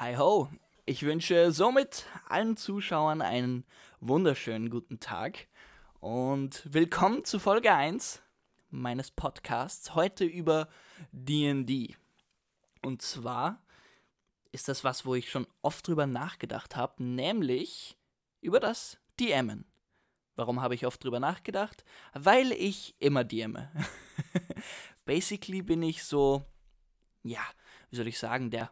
Hi ho! Ich wünsche somit allen Zuschauern einen wunderschönen guten Tag und willkommen zu Folge 1 meines Podcasts. Heute über DD. Und zwar ist das was, wo ich schon oft drüber nachgedacht habe, nämlich über das DMen. Warum habe ich oft drüber nachgedacht? Weil ich immer DMe. Basically bin ich so, ja, wie soll ich sagen, der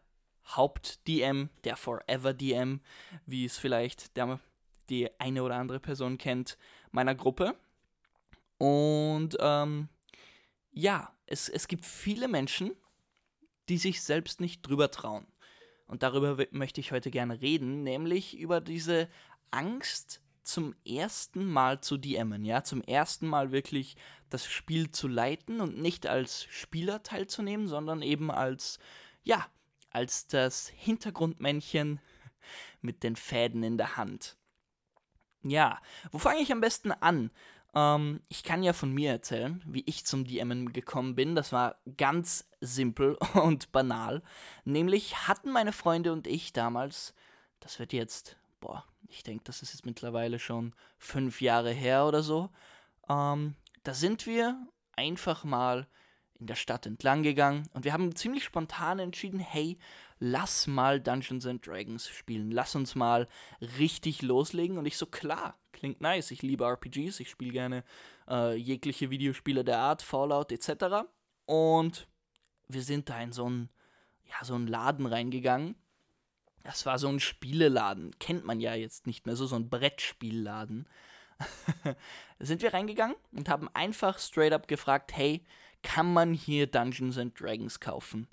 Haupt-DM, der Forever-DM, wie es vielleicht der, die eine oder andere Person kennt, meiner Gruppe. Und ähm, ja, es, es gibt viele Menschen, die sich selbst nicht drüber trauen. Und darüber möchte ich heute gerne reden, nämlich über diese Angst, zum ersten Mal zu DMen, ja, zum ersten Mal wirklich das Spiel zu leiten und nicht als Spieler teilzunehmen, sondern eben als, ja, als das Hintergrundmännchen mit den Fäden in der Hand. Ja, wo fange ich am besten an? Ähm, ich kann ja von mir erzählen, wie ich zum DMen gekommen bin. Das war ganz simpel und banal. Nämlich hatten meine Freunde und ich damals, das wird jetzt, boah, ich denke, das ist jetzt mittlerweile schon fünf Jahre her oder so. Ähm, da sind wir einfach mal in der Stadt entlang gegangen und wir haben ziemlich spontan entschieden, hey, lass mal Dungeons and Dragons spielen, lass uns mal richtig loslegen und ich so, klar, klingt nice, ich liebe RPGs, ich spiele gerne äh, jegliche Videospiele der Art, Fallout etc. Und wir sind da in so einen, ja, so Laden reingegangen. Das war so ein Spieleladen, kennt man ja jetzt nicht mehr, so, so ein Brettspielladen. sind wir reingegangen und haben einfach straight up gefragt, hey, kann man hier Dungeons and Dragons kaufen?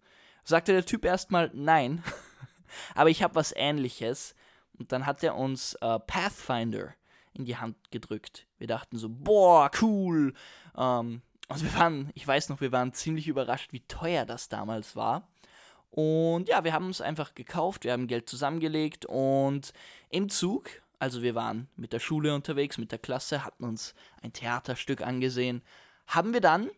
Sagte der Typ erstmal nein, aber ich habe was ähnliches. Und dann hat er uns äh, Pathfinder in die Hand gedrückt. Wir dachten so, boah, cool. Ähm, also wir waren, ich weiß noch, wir waren ziemlich überrascht, wie teuer das damals war. Und ja, wir haben es einfach gekauft, wir haben Geld zusammengelegt und im Zug, also wir waren mit der Schule unterwegs, mit der Klasse, hatten uns ein Theaterstück angesehen, haben wir dann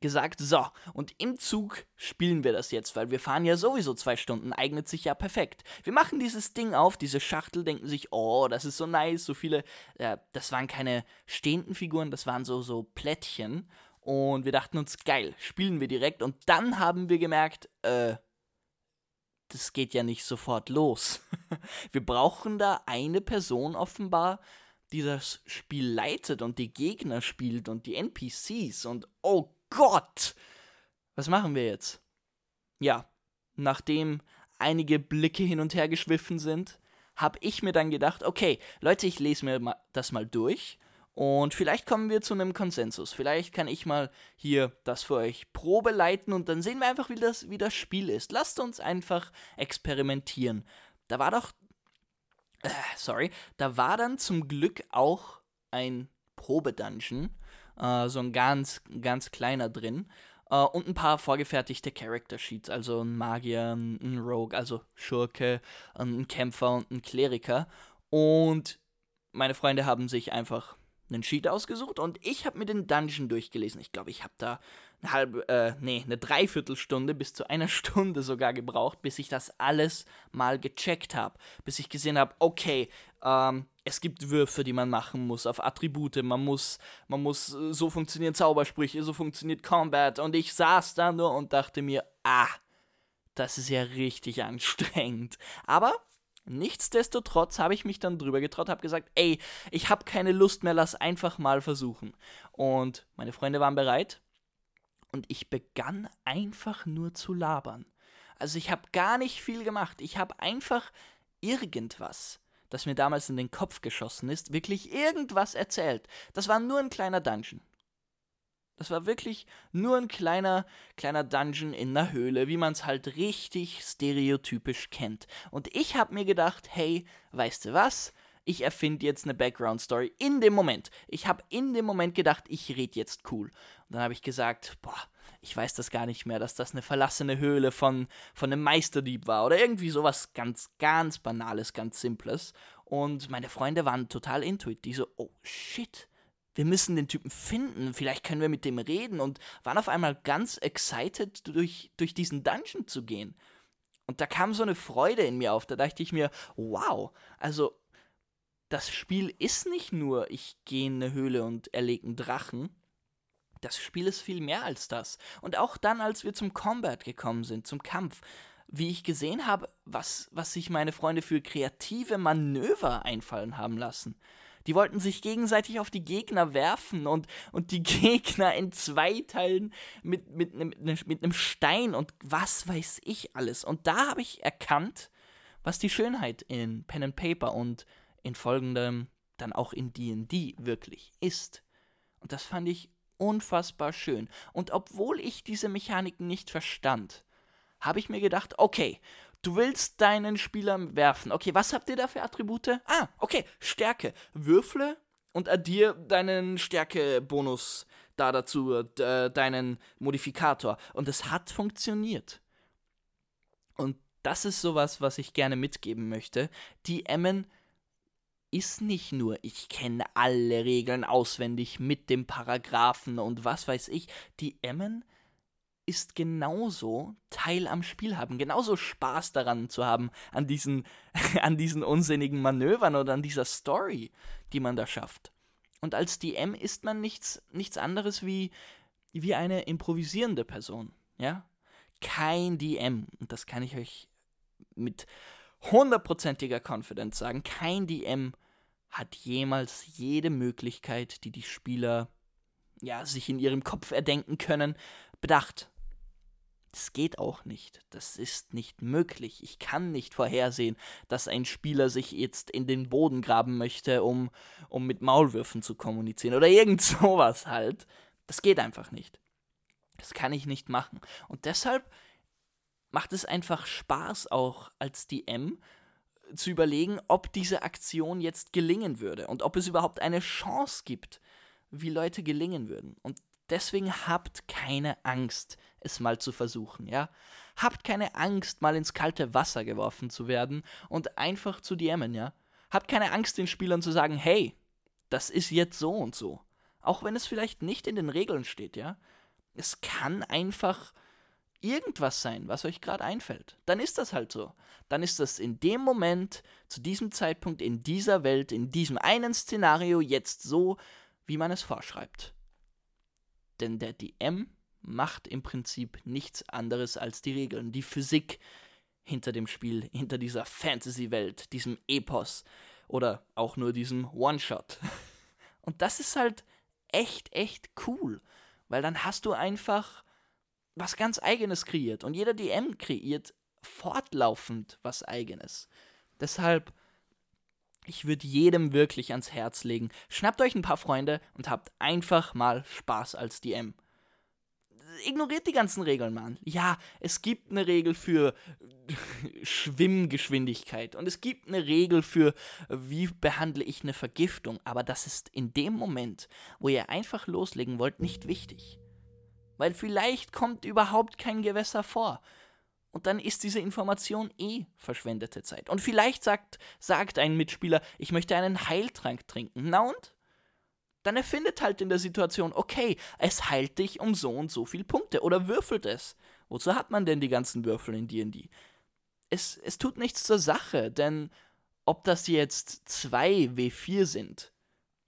gesagt, so, und im Zug spielen wir das jetzt, weil wir fahren ja sowieso zwei Stunden, eignet sich ja perfekt. Wir machen dieses Ding auf, diese Schachtel, denken sich, oh, das ist so nice, so viele, äh, das waren keine stehenden Figuren, das waren so, so Plättchen. Und wir dachten uns, geil, spielen wir direkt. Und dann haben wir gemerkt, äh, das geht ja nicht sofort los. wir brauchen da eine Person offenbar, die das Spiel leitet und die Gegner spielt und die NPCs und oh Gott! Was machen wir jetzt? Ja, nachdem einige Blicke hin und her geschwiffen sind, habe ich mir dann gedacht, okay, Leute, ich lese mir das mal durch und vielleicht kommen wir zu einem Konsensus. Vielleicht kann ich mal hier das für euch Probe leiten und dann sehen wir einfach, wie das, wie das Spiel ist. Lasst uns einfach experimentieren. Da war doch. Äh, sorry. Da war dann zum Glück auch ein Probedungeon äh, so ein ganz, ganz kleiner drin. Uh, und ein paar vorgefertigte Character Sheets, also ein Magier, ein Rogue, also Schurke, ein Kämpfer und ein Kleriker. Und meine Freunde haben sich einfach einen Sheet ausgesucht und ich habe mir den Dungeon durchgelesen. Ich glaube, ich habe da eine halbe, äh, nee, eine Dreiviertelstunde bis zu einer Stunde sogar gebraucht, bis ich das alles mal gecheckt habe. Bis ich gesehen habe, okay, ähm, es gibt Würfe, die man machen muss auf Attribute. Man muss, man muss, äh, so funktionieren Zaubersprüche, so funktioniert Combat. Und ich saß da nur und dachte mir, ah, das ist ja richtig anstrengend. Aber Nichtsdestotrotz habe ich mich dann drüber getraut, habe gesagt, ey, ich habe keine Lust mehr, lass einfach mal versuchen. Und meine Freunde waren bereit und ich begann einfach nur zu labern. Also ich habe gar nicht viel gemacht, ich habe einfach irgendwas, das mir damals in den Kopf geschossen ist, wirklich irgendwas erzählt. Das war nur ein kleiner Dungeon. Das war wirklich nur ein kleiner, kleiner Dungeon in einer Höhle, wie man es halt richtig stereotypisch kennt. Und ich habe mir gedacht, hey, weißt du was? Ich erfinde jetzt eine Background Story in dem Moment. Ich habe in dem Moment gedacht, ich rede jetzt cool. Und dann habe ich gesagt, boah, ich weiß das gar nicht mehr, dass das eine verlassene Höhle von, von einem Meisterdieb war oder irgendwie sowas ganz, ganz Banales, ganz Simples. Und meine Freunde waren total intuit. Die so, oh shit, wir müssen den Typen finden, vielleicht können wir mit dem reden und waren auf einmal ganz excited, durch, durch diesen Dungeon zu gehen. Und da kam so eine Freude in mir auf. Da dachte ich mir, wow, also das Spiel ist nicht nur, ich gehe in eine Höhle und erlege einen Drachen. Das Spiel ist viel mehr als das. Und auch dann, als wir zum Combat gekommen sind, zum Kampf, wie ich gesehen habe, was, was sich meine Freunde für kreative Manöver einfallen haben lassen. Die wollten sich gegenseitig auf die Gegner werfen und, und die Gegner in zwei Teilen mit, mit, mit, mit einem Stein und was weiß ich alles. Und da habe ich erkannt, was die Schönheit in Pen and Paper und in folgendem dann auch in DD wirklich ist. Und das fand ich unfassbar schön. Und obwohl ich diese Mechaniken nicht verstand, habe ich mir gedacht, okay, du willst deinen Spieler werfen. Okay, was habt ihr da für Attribute? Ah, okay, Stärke. Würfle und addier deinen Stärke-Bonus da dazu, äh, deinen Modifikator. Und es hat funktioniert. Und das ist sowas, was ich gerne mitgeben möchte. Die Emmen ist nicht nur, ich kenne alle Regeln auswendig mit dem Paragraphen und was weiß ich. Die Emmen ist genauso Teil am Spiel haben, genauso Spaß daran zu haben, an diesen, an diesen unsinnigen Manövern oder an dieser Story, die man da schafft. Und als DM ist man nichts, nichts anderes wie, wie eine improvisierende Person, ja? Kein DM, und das kann ich euch mit hundertprozentiger Confidence sagen, kein DM hat jemals jede Möglichkeit, die die Spieler ja, sich in ihrem Kopf erdenken können, bedacht. Das geht auch nicht. Das ist nicht möglich. Ich kann nicht vorhersehen, dass ein Spieler sich jetzt in den Boden graben möchte, um, um mit Maulwürfen zu kommunizieren oder irgend sowas halt. Das geht einfach nicht. Das kann ich nicht machen. Und deshalb macht es einfach Spaß auch als DM zu überlegen, ob diese Aktion jetzt gelingen würde und ob es überhaupt eine Chance gibt, wie Leute gelingen würden. Und deswegen habt keine Angst, es mal zu versuchen, ja? Habt keine Angst, mal ins kalte Wasser geworfen zu werden und einfach zu DMen, ja? Habt keine Angst, den Spielern zu sagen, hey, das ist jetzt so und so. Auch wenn es vielleicht nicht in den Regeln steht, ja? Es kann einfach irgendwas sein, was euch gerade einfällt. Dann ist das halt so. Dann ist das in dem Moment, zu diesem Zeitpunkt, in dieser Welt, in diesem einen Szenario jetzt so, wie man es vorschreibt. Denn der DM macht im Prinzip nichts anderes als die Regeln, die Physik hinter dem Spiel, hinter dieser Fantasy-Welt, diesem Epos oder auch nur diesem One-Shot. Und das ist halt echt, echt cool, weil dann hast du einfach was ganz Eigenes kreiert und jeder DM kreiert fortlaufend was Eigenes. Deshalb, ich würde jedem wirklich ans Herz legen, schnappt euch ein paar Freunde und habt einfach mal Spaß als DM ignoriert die ganzen Regeln, Mann. Ja, es gibt eine Regel für Schwimmgeschwindigkeit und es gibt eine Regel für, wie behandle ich eine Vergiftung, aber das ist in dem Moment, wo ihr einfach loslegen wollt, nicht wichtig. Weil vielleicht kommt überhaupt kein Gewässer vor. Und dann ist diese Information eh verschwendete Zeit. Und vielleicht sagt, sagt ein Mitspieler, ich möchte einen Heiltrank trinken. Na und? dann erfindet halt in der Situation, okay, es heilt dich um so und so viel Punkte oder würfelt es. Wozu hat man denn die ganzen Würfel in D&D? Es, es tut nichts zur Sache, denn ob das jetzt zwei W4 sind,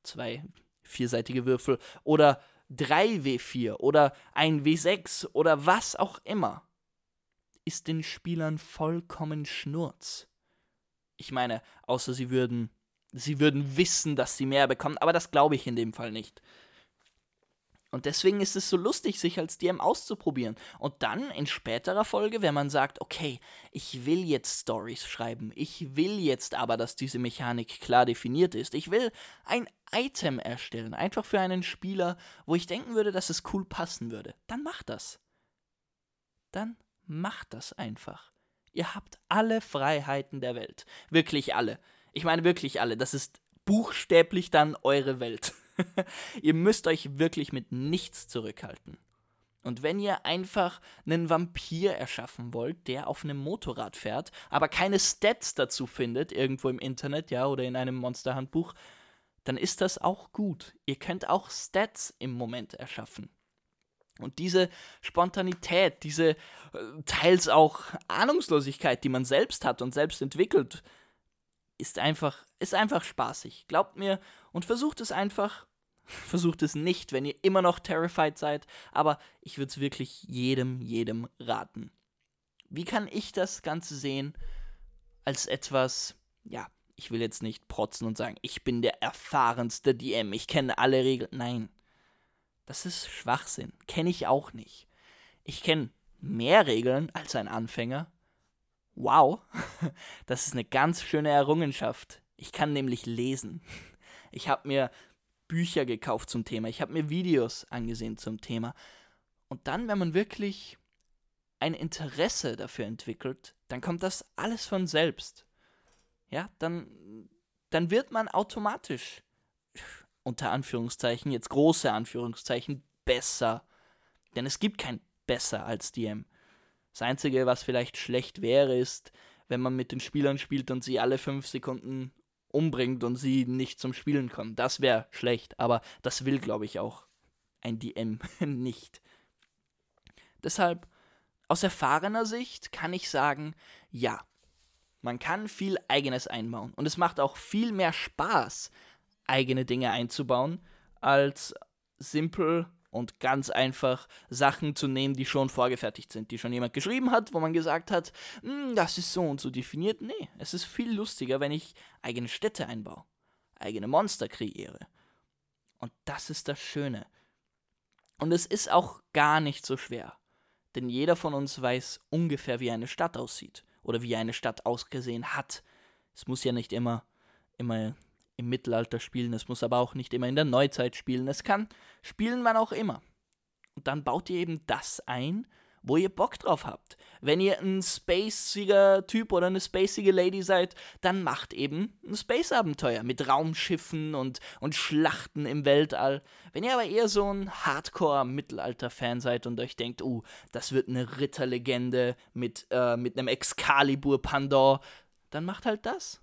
zwei vierseitige Würfel, oder drei W4 oder ein W6 oder was auch immer, ist den Spielern vollkommen Schnurz. Ich meine, außer sie würden sie würden wissen, dass sie mehr bekommen, aber das glaube ich in dem Fall nicht. Und deswegen ist es so lustig, sich als DM auszuprobieren. Und dann in späterer Folge, wenn man sagt, okay, ich will jetzt Stories schreiben, ich will jetzt aber, dass diese Mechanik klar definiert ist, ich will ein Item erstellen, einfach für einen Spieler, wo ich denken würde, dass es cool passen würde, dann macht das. Dann macht das einfach. Ihr habt alle Freiheiten der Welt. Wirklich alle. Ich meine wirklich alle. Das ist buchstäblich dann eure Welt. ihr müsst euch wirklich mit nichts zurückhalten. Und wenn ihr einfach einen Vampir erschaffen wollt, der auf einem Motorrad fährt, aber keine Stats dazu findet, irgendwo im Internet, ja, oder in einem Monsterhandbuch, dann ist das auch gut. Ihr könnt auch Stats im Moment erschaffen. Und diese Spontanität, diese äh, teils auch Ahnungslosigkeit, die man selbst hat und selbst entwickelt, ist einfach, ist einfach spaßig. Glaubt mir und versucht es einfach. Versucht es nicht, wenn ihr immer noch terrified seid, aber ich würde es wirklich jedem, jedem raten. Wie kann ich das Ganze sehen als etwas, ja, ich will jetzt nicht protzen und sagen, ich bin der erfahrenste DM, ich kenne alle Regeln. Nein, das ist Schwachsinn. Kenne ich auch nicht. Ich kenne mehr Regeln als ein Anfänger. Wow, das ist eine ganz schöne Errungenschaft. Ich kann nämlich lesen. Ich habe mir Bücher gekauft zum Thema. Ich habe mir Videos angesehen zum Thema. Und dann, wenn man wirklich ein Interesse dafür entwickelt, dann kommt das alles von selbst. Ja, dann, dann wird man automatisch unter Anführungszeichen, jetzt große Anführungszeichen, besser. Denn es gibt kein besser als DM. Das Einzige, was vielleicht schlecht wäre, ist, wenn man mit den Spielern spielt und sie alle fünf Sekunden umbringt und sie nicht zum Spielen kommen. Das wäre schlecht, aber das will, glaube ich, auch ein DM nicht. Deshalb, aus erfahrener Sicht kann ich sagen, ja, man kann viel eigenes einbauen und es macht auch viel mehr Spaß, eigene Dinge einzubauen, als simpel und ganz einfach Sachen zu nehmen, die schon vorgefertigt sind, die schon jemand geschrieben hat, wo man gesagt hat, hm, das ist so und so definiert. Nee, es ist viel lustiger, wenn ich eigene Städte einbaue, eigene Monster kreiere. Und das ist das Schöne. Und es ist auch gar nicht so schwer, denn jeder von uns weiß ungefähr, wie eine Stadt aussieht oder wie eine Stadt ausgesehen hat. Es muss ja nicht immer, immer im Mittelalter spielen, es muss aber auch nicht immer in der Neuzeit spielen. Es kann spielen wann auch immer. Und dann baut ihr eben das ein, wo ihr Bock drauf habt. Wenn ihr ein spaciger Typ oder eine spacige Lady seid, dann macht eben ein Space-Abenteuer mit Raumschiffen und, und Schlachten im Weltall. Wenn ihr aber eher so ein Hardcore-Mittelalter-Fan seid und euch denkt, uh, das wird eine Ritterlegende mit, äh, mit einem Excalibur-Pandor, dann macht halt das.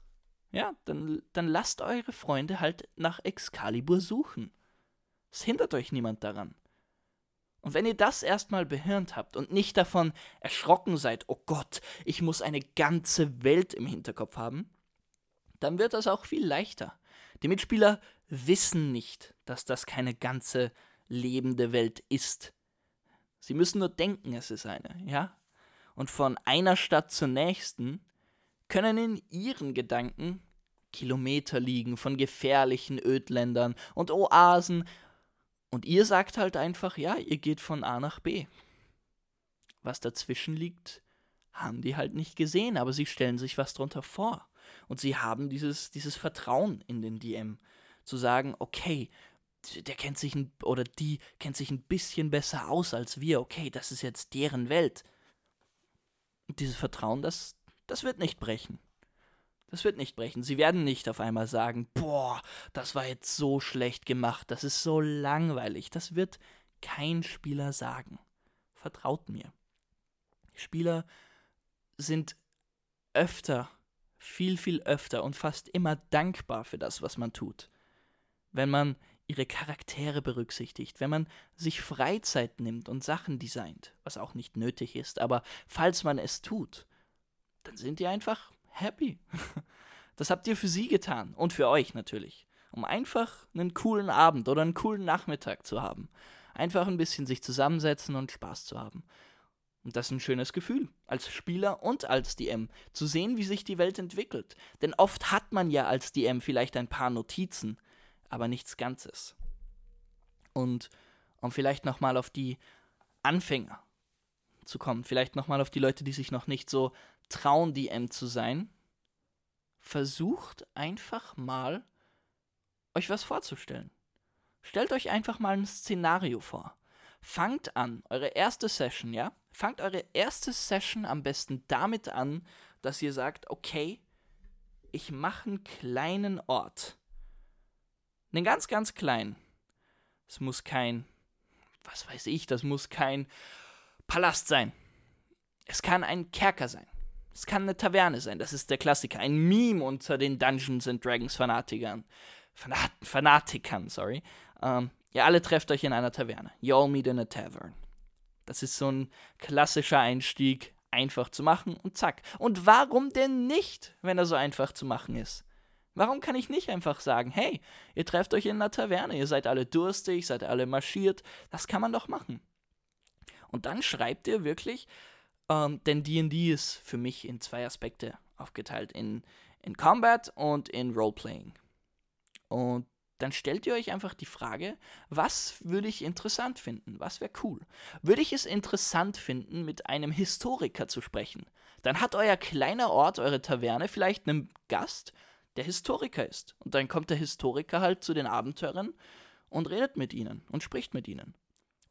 Ja, dann, dann lasst eure Freunde halt nach Excalibur suchen. Es hindert euch niemand daran. Und wenn ihr das erstmal behirnt habt und nicht davon erschrocken seid, oh Gott, ich muss eine ganze Welt im Hinterkopf haben, dann wird das auch viel leichter. Die Mitspieler wissen nicht, dass das keine ganze lebende Welt ist. Sie müssen nur denken, es ist eine, ja? Und von einer Stadt zur nächsten können in ihren Gedanken Kilometer liegen von gefährlichen Ödländern und Oasen. Und ihr sagt halt einfach, ja, ihr geht von A nach B. Was dazwischen liegt, haben die halt nicht gesehen, aber sie stellen sich was drunter vor. Und sie haben dieses, dieses Vertrauen in den DM, zu sagen, okay, der kennt sich ein, oder die kennt sich ein bisschen besser aus als wir, okay, das ist jetzt deren Welt. Und dieses Vertrauen, das, das wird nicht brechen. Das wird nicht brechen. Sie werden nicht auf einmal sagen, boah, das war jetzt so schlecht gemacht, das ist so langweilig. Das wird kein Spieler sagen. Vertraut mir. Spieler sind öfter, viel, viel öfter und fast immer dankbar für das, was man tut. Wenn man ihre Charaktere berücksichtigt, wenn man sich Freizeit nimmt und Sachen designt, was auch nicht nötig ist, aber falls man es tut, dann sind die einfach happy. Das habt ihr für sie getan und für euch natürlich, um einfach einen coolen Abend oder einen coolen Nachmittag zu haben. Einfach ein bisschen sich zusammensetzen und Spaß zu haben. Und das ist ein schönes Gefühl, als Spieler und als DM, zu sehen, wie sich die Welt entwickelt. Denn oft hat man ja als DM vielleicht ein paar Notizen, aber nichts Ganzes. Und um vielleicht nochmal auf die Anfänger zu kommen, vielleicht nochmal auf die Leute, die sich noch nicht so trauen, DM zu sein, versucht einfach mal, euch was vorzustellen. Stellt euch einfach mal ein Szenario vor. Fangt an, eure erste Session, ja? Fangt eure erste Session am besten damit an, dass ihr sagt, okay, ich mache einen kleinen Ort. Einen ganz, ganz kleinen. Es muss kein, was weiß ich, das muss kein Palast sein. Es kann ein Kerker sein. Es kann eine Taverne sein, das ist der Klassiker. Ein Meme unter den Dungeons and Dragons Fanatikern. Fanat Fanatikern, sorry. Ähm, ihr alle trefft euch in einer Taverne. You all meet in a tavern. Das ist so ein klassischer Einstieg, einfach zu machen und zack. Und warum denn nicht, wenn er so einfach zu machen ist? Warum kann ich nicht einfach sagen, hey, ihr trefft euch in einer Taverne, ihr seid alle durstig, seid alle marschiert, das kann man doch machen. Und dann schreibt ihr wirklich, ähm, denn DD ist für mich in zwei Aspekte aufgeteilt, in, in Combat und in Roleplaying. Und dann stellt ihr euch einfach die Frage, was würde ich interessant finden? Was wäre cool? Würde ich es interessant finden, mit einem Historiker zu sprechen? Dann hat euer kleiner Ort, eure Taverne vielleicht einen Gast, der Historiker ist. Und dann kommt der Historiker halt zu den Abenteurern und redet mit ihnen und spricht mit ihnen.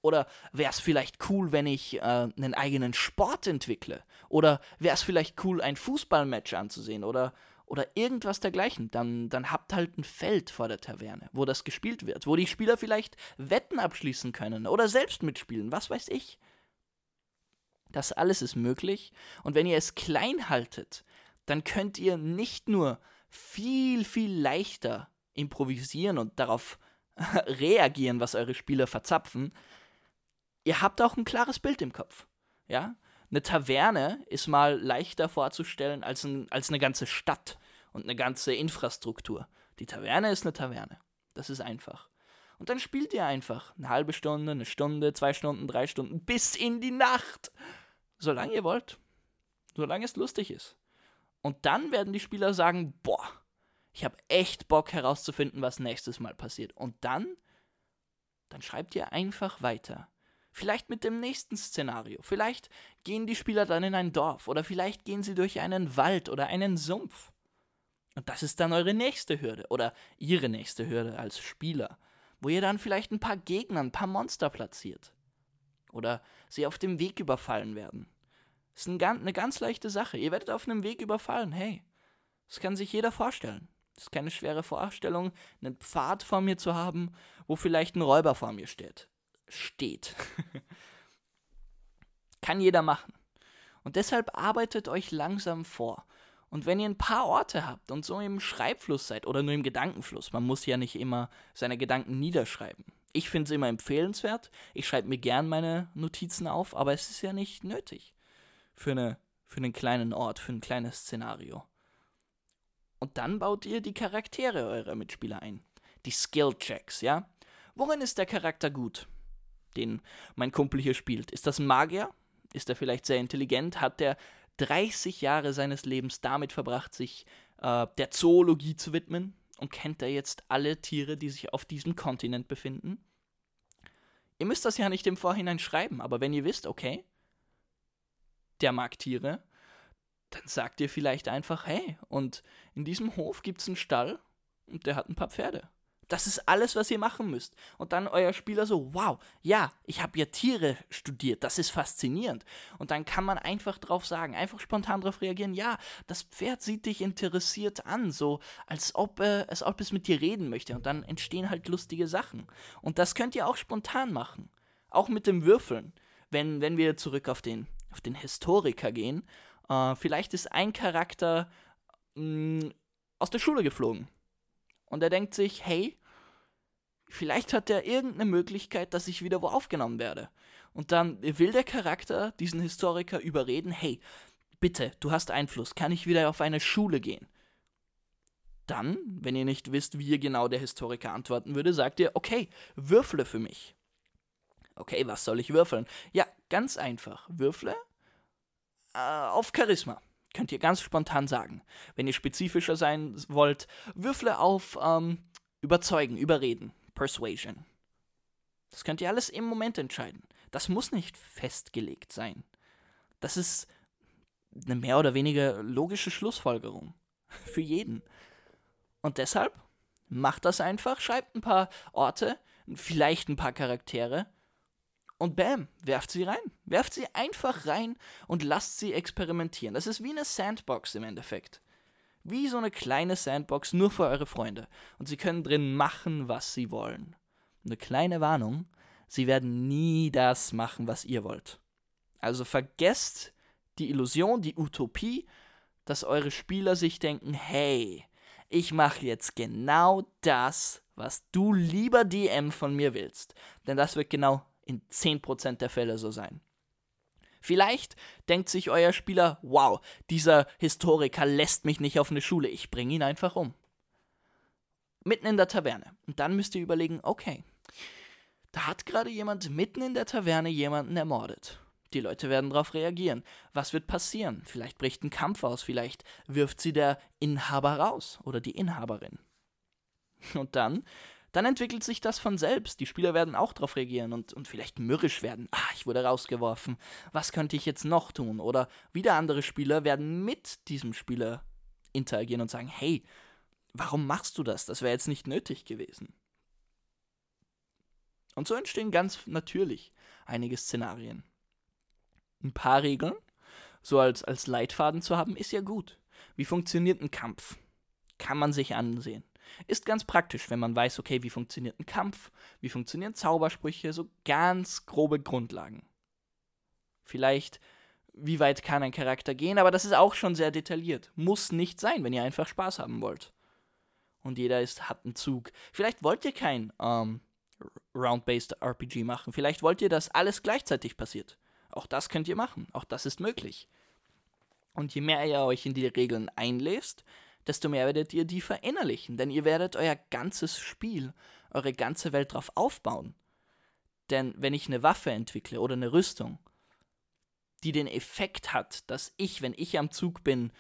Oder wäre es vielleicht cool, wenn ich äh, einen eigenen Sport entwickle? Oder wäre es vielleicht cool, ein Fußballmatch anzusehen? Oder oder irgendwas dergleichen, dann, dann habt halt ein Feld vor der Taverne, wo das gespielt wird, wo die Spieler vielleicht Wetten abschließen können oder selbst mitspielen, was weiß ich. Das alles ist möglich und wenn ihr es klein haltet, dann könnt ihr nicht nur viel, viel leichter improvisieren und darauf reagieren, was eure Spieler verzapfen, ihr habt auch ein klares Bild im Kopf. Ja? eine Taverne ist mal leichter vorzustellen als, ein, als eine ganze Stadt und eine ganze Infrastruktur. Die Taverne ist eine Taverne. Das ist einfach. Und dann spielt ihr einfach eine halbe Stunde, eine Stunde, zwei Stunden, drei Stunden, bis in die Nacht. Solange ihr wollt. Solange es lustig ist. Und dann werden die Spieler sagen, boah, ich habe echt Bock herauszufinden, was nächstes Mal passiert. Und dann, dann schreibt ihr einfach weiter. Vielleicht mit dem nächsten Szenario. Vielleicht gehen die Spieler dann in ein Dorf oder vielleicht gehen sie durch einen Wald oder einen Sumpf. Und das ist dann eure nächste Hürde oder ihre nächste Hürde als Spieler, wo ihr dann vielleicht ein paar Gegner, ein paar Monster platziert. Oder sie auf dem Weg überfallen werden. Ist eine ganz leichte Sache. Ihr werdet auf einem Weg überfallen. Hey, das kann sich jeder vorstellen. Das ist keine schwere Vorstellung, einen Pfad vor mir zu haben, wo vielleicht ein Räuber vor mir steht steht. Kann jeder machen. Und deshalb arbeitet euch langsam vor. Und wenn ihr ein paar Orte habt und so im Schreibfluss seid oder nur im Gedankenfluss, man muss ja nicht immer seine Gedanken niederschreiben. Ich finde es immer empfehlenswert. Ich schreibe mir gern meine Notizen auf, aber es ist ja nicht nötig für, eine, für einen kleinen Ort, für ein kleines Szenario. Und dann baut ihr die Charaktere eurer Mitspieler ein. Die Skill-Checks, ja? Worin ist der Charakter gut? Den mein Kumpel hier spielt. Ist das ein Magier? Ist er vielleicht sehr intelligent? Hat er 30 Jahre seines Lebens damit verbracht, sich äh, der Zoologie zu widmen? Und kennt er jetzt alle Tiere, die sich auf diesem Kontinent befinden? Ihr müsst das ja nicht im Vorhinein schreiben, aber wenn ihr wisst, okay, der mag Tiere, dann sagt ihr vielleicht einfach, hey, und in diesem Hof gibt es einen Stall und der hat ein paar Pferde. Das ist alles, was ihr machen müsst. Und dann euer Spieler so, wow, ja, ich habe ja Tiere studiert, das ist faszinierend. Und dann kann man einfach drauf sagen, einfach spontan drauf reagieren, ja, das Pferd sieht dich interessiert an, so als ob, äh, als ob es mit dir reden möchte. Und dann entstehen halt lustige Sachen. Und das könnt ihr auch spontan machen. Auch mit dem Würfeln. Wenn, wenn wir zurück auf den, auf den Historiker gehen, äh, vielleicht ist ein Charakter mh, mm, aus der Schule geflogen und er denkt sich, hey, vielleicht hat er irgendeine Möglichkeit, dass ich wieder wo aufgenommen werde. Und dann will der Charakter diesen Historiker überreden, hey, bitte, du hast Einfluss, kann ich wieder auf eine Schule gehen? Dann, wenn ihr nicht wisst, wie genau der Historiker antworten würde, sagt ihr, okay, würfle für mich. Okay, was soll ich würfeln? Ja, ganz einfach. Würfle äh, auf Charisma. Könnt ihr ganz spontan sagen. Wenn ihr spezifischer sein wollt, würfle auf ähm, Überzeugen, Überreden, Persuasion. Das könnt ihr alles im Moment entscheiden. Das muss nicht festgelegt sein. Das ist eine mehr oder weniger logische Schlussfolgerung. Für jeden. Und deshalb macht das einfach, schreibt ein paar Orte, vielleicht ein paar Charaktere und bam, werft sie rein. Werft sie einfach rein und lasst sie experimentieren. Das ist wie eine Sandbox im Endeffekt. Wie so eine kleine Sandbox nur für eure Freunde. Und sie können drin machen, was sie wollen. Eine kleine Warnung, sie werden nie das machen, was ihr wollt. Also vergesst die Illusion, die Utopie, dass eure Spieler sich denken, hey, ich mache jetzt genau das, was du lieber DM von mir willst. Denn das wird genau in 10% der Fälle so sein. Vielleicht denkt sich euer Spieler, wow, dieser Historiker lässt mich nicht auf eine Schule, ich bringe ihn einfach um. Mitten in der Taverne. Und dann müsst ihr überlegen, okay, da hat gerade jemand mitten in der Taverne jemanden ermordet. Die Leute werden darauf reagieren. Was wird passieren? Vielleicht bricht ein Kampf aus, vielleicht wirft sie der Inhaber raus oder die Inhaberin. Und dann dann entwickelt sich das von selbst. Die Spieler werden auch darauf reagieren und, und vielleicht mürrisch werden. Ah, ich wurde rausgeworfen. Was könnte ich jetzt noch tun? Oder wieder andere Spieler werden mit diesem Spieler interagieren und sagen, hey, warum machst du das? Das wäre jetzt nicht nötig gewesen. Und so entstehen ganz natürlich einige Szenarien. Ein paar Regeln, so als, als Leitfaden zu haben, ist ja gut. Wie funktioniert ein Kampf? Kann man sich ansehen. Ist ganz praktisch, wenn man weiß, okay, wie funktioniert ein Kampf, wie funktionieren Zaubersprüche, so ganz grobe Grundlagen. Vielleicht, wie weit kann ein Charakter gehen, aber das ist auch schon sehr detailliert. Muss nicht sein, wenn ihr einfach Spaß haben wollt. Und jeder ist, hat einen Zug. Vielleicht wollt ihr kein ähm, Round-Based RPG machen. Vielleicht wollt ihr, dass alles gleichzeitig passiert. Auch das könnt ihr machen. Auch das ist möglich. Und je mehr ihr euch in die Regeln einlest, desto mehr werdet ihr die verinnerlichen, denn ihr werdet euer ganzes Spiel, eure ganze Welt darauf aufbauen. Denn wenn ich eine Waffe entwickle oder eine Rüstung, die den Effekt hat, dass ich, wenn ich am Zug bin,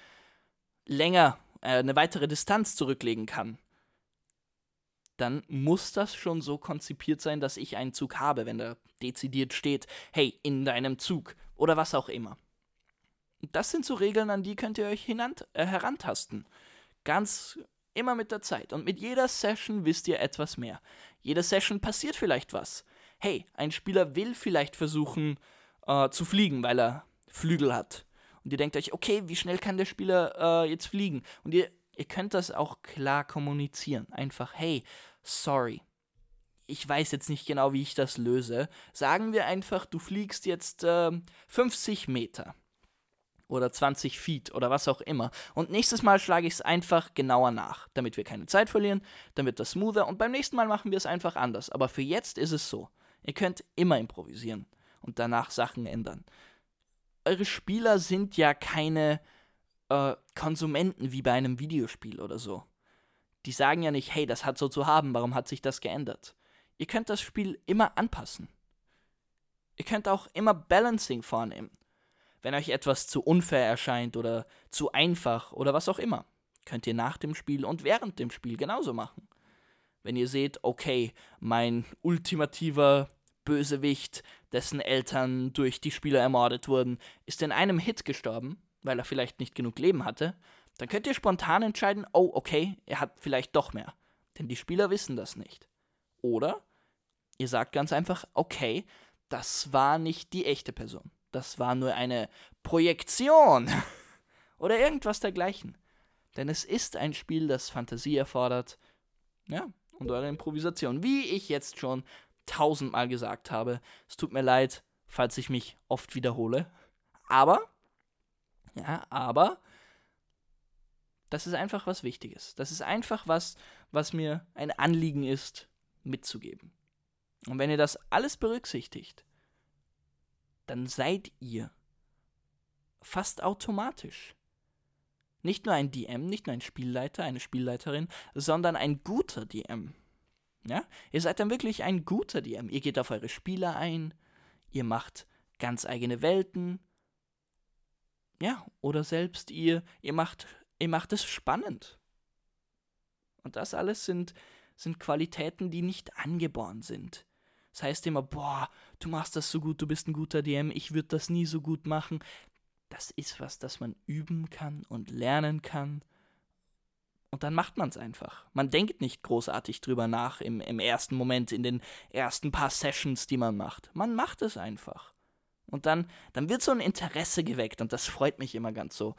länger äh, eine weitere Distanz zurücklegen kann, dann muss das schon so konzipiert sein, dass ich einen Zug habe, wenn da dezidiert steht, hey, in deinem Zug oder was auch immer. Das sind so Regeln, an die könnt ihr euch hinant, äh, herantasten. Ganz immer mit der Zeit. Und mit jeder Session wisst ihr etwas mehr. Jede Session passiert vielleicht was. Hey, ein Spieler will vielleicht versuchen äh, zu fliegen, weil er Flügel hat. Und ihr denkt euch, okay, wie schnell kann der Spieler äh, jetzt fliegen? Und ihr, ihr könnt das auch klar kommunizieren. Einfach, hey, sorry. Ich weiß jetzt nicht genau, wie ich das löse. Sagen wir einfach, du fliegst jetzt äh, 50 Meter oder 20 Feet oder was auch immer. Und nächstes Mal schlage ich es einfach genauer nach, damit wir keine Zeit verlieren, dann wird das smoother und beim nächsten Mal machen wir es einfach anders. Aber für jetzt ist es so. Ihr könnt immer improvisieren und danach Sachen ändern. Eure Spieler sind ja keine äh, Konsumenten wie bei einem Videospiel oder so. Die sagen ja nicht, hey, das hat so zu haben, warum hat sich das geändert? Ihr könnt das Spiel immer anpassen. Ihr könnt auch immer Balancing vornehmen wenn euch etwas zu unfair erscheint oder zu einfach oder was auch immer, könnt ihr nach dem Spiel und während dem Spiel genauso machen. Wenn ihr seht, okay, mein ultimativer Bösewicht, dessen Eltern durch die Spieler ermordet wurden, ist in einem Hit gestorben, weil er vielleicht nicht genug Leben hatte, dann könnt ihr spontan entscheiden, oh, okay, er hat vielleicht doch mehr. Denn die Spieler wissen das nicht. Oder ihr sagt ganz einfach, okay, das war nicht die echte Person das war nur eine Projektion oder irgendwas dergleichen. Denn es ist ein Spiel, das Fantasie erfordert. Ja, und eure Improvisation. Wie ich jetzt schon tausendmal gesagt habe. Es tut mir leid, falls ich mich oft wiederhole. Aber, ja, aber, das ist einfach was Wichtiges. Das ist einfach was, was mir ein Anliegen ist, mitzugeben. Und wenn ihr das alles berücksichtigt, dann seid ihr fast automatisch nicht nur ein DM, nicht nur ein Spielleiter, eine Spielleiterin, sondern ein guter DM. Ja? Ihr seid dann wirklich ein guter DM. Ihr geht auf eure Spieler ein, ihr macht ganz eigene Welten. Ja, oder selbst ihr, ihr macht, ihr macht es spannend. Und das alles sind, sind Qualitäten, die nicht angeboren sind. Das heißt immer, boah, du machst das so gut, du bist ein guter DM, ich würde das nie so gut machen. Das ist was, das man üben kann und lernen kann. Und dann macht man es einfach. Man denkt nicht großartig drüber nach im, im ersten Moment, in den ersten paar Sessions, die man macht. Man macht es einfach. Und dann, dann wird so ein Interesse geweckt, und das freut mich immer ganz so.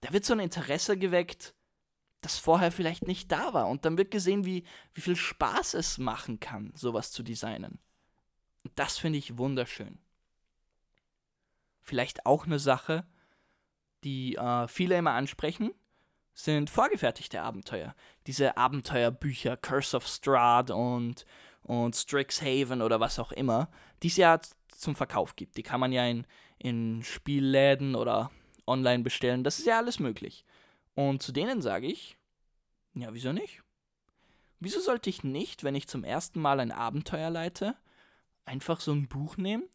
Da wird so ein Interesse geweckt, das vorher vielleicht nicht da war. Und dann wird gesehen, wie, wie viel Spaß es machen kann, sowas zu designen. Und das finde ich wunderschön. Vielleicht auch eine Sache, die äh, viele immer ansprechen, sind vorgefertigte Abenteuer. Diese Abenteuerbücher, Curse of Strahd und, und Strixhaven oder was auch immer, die es ja zum Verkauf gibt. Die kann man ja in, in Spielläden oder online bestellen. Das ist ja alles möglich. Und zu denen sage ich, ja, wieso nicht? Wieso sollte ich nicht, wenn ich zum ersten Mal ein Abenteuer leite, einfach so ein Buch nehmen,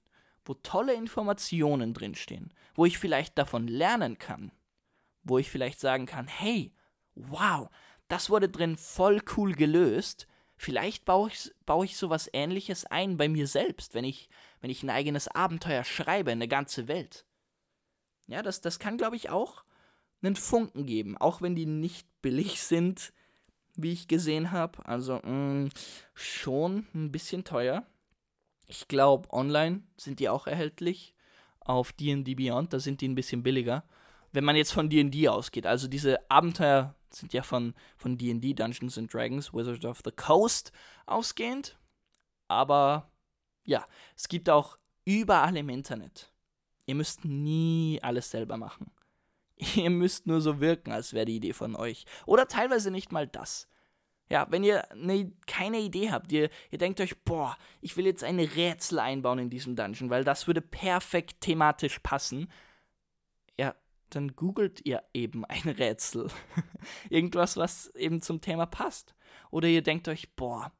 wo tolle Informationen drinstehen, wo ich vielleicht davon lernen kann, wo ich vielleicht sagen kann, hey, wow, das wurde drin voll cool gelöst. Vielleicht baue ich, baue ich sowas ähnliches ein bei mir selbst, wenn ich, wenn ich ein eigenes Abenteuer schreibe, eine ganze Welt. Ja, das, das kann, glaube ich, auch einen Funken geben, auch wenn die nicht billig sind, wie ich gesehen habe. Also mh, mm, schon ein bisschen teuer. Ich glaube, online sind die auch erhältlich. Auf DD Beyond, da sind die ein bisschen billiger. Wenn man jetzt von DD ausgeht, also diese Abenteuer sind ja von von D&D Dungeons and Dragons Wizards of the Coast ausgehend, aber ja, es gibt auch überall im Internet. Ihr müsst nie alles selber machen. Ihr müsst nur so wirken, als wäre die Idee von euch. Oder teilweise nicht mal das. Ja, wenn ihr ne, keine Idee habt, ihr, ihr denkt euch, boah, ich will jetzt ein Rätsel einbauen in diesem Dungeon, weil das würde perfekt thematisch passen. Ja, dann googelt ihr eben ein Rätsel. Irgendwas, was eben zum Thema passt. Oder ihr denkt euch, boah,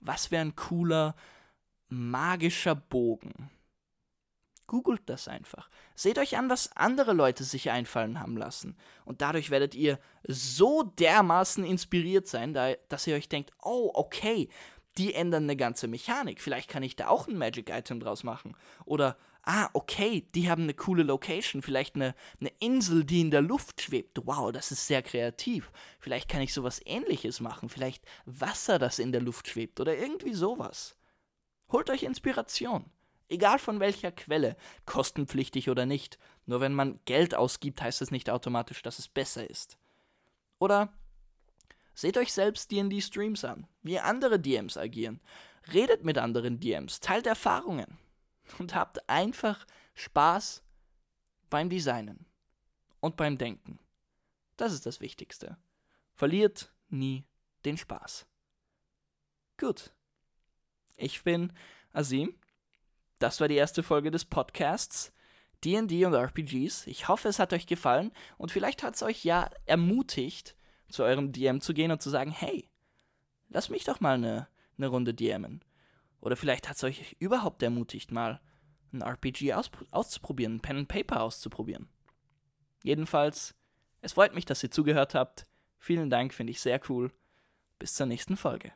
was wäre ein cooler magischer Bogen. Googelt das einfach. Seht euch an, was andere Leute sich einfallen haben lassen. Und dadurch werdet ihr so dermaßen inspiriert sein, dass ihr euch denkt, oh, okay, die ändern eine ganze Mechanik. Vielleicht kann ich da auch ein Magic-Item draus machen. Oder, ah, okay, die haben eine coole Location, vielleicht eine, eine Insel, die in der Luft schwebt. Wow, das ist sehr kreativ. Vielleicht kann ich sowas ähnliches machen. Vielleicht Wasser, das in der Luft schwebt. Oder irgendwie sowas. Holt euch Inspiration. Egal von welcher Quelle, kostenpflichtig oder nicht. Nur wenn man Geld ausgibt, heißt es nicht automatisch, dass es besser ist. Oder seht euch selbst DD-Streams an, wie andere DMs agieren. Redet mit anderen DMs, teilt Erfahrungen und habt einfach Spaß beim Designen und beim Denken. Das ist das Wichtigste. Verliert nie den Spaß. Gut. Ich bin Azim das war die erste Folge des Podcasts D&D und RPGs. Ich hoffe, es hat euch gefallen und vielleicht hat es euch ja ermutigt, zu eurem DM zu gehen und zu sagen, hey, lass mich doch mal eine, eine Runde DMen. Oder vielleicht hat es euch überhaupt ermutigt, mal ein RPG aus, auszuprobieren, ein Pen and Paper auszuprobieren. Jedenfalls, es freut mich, dass ihr zugehört habt. Vielen Dank, finde ich sehr cool. Bis zur nächsten Folge.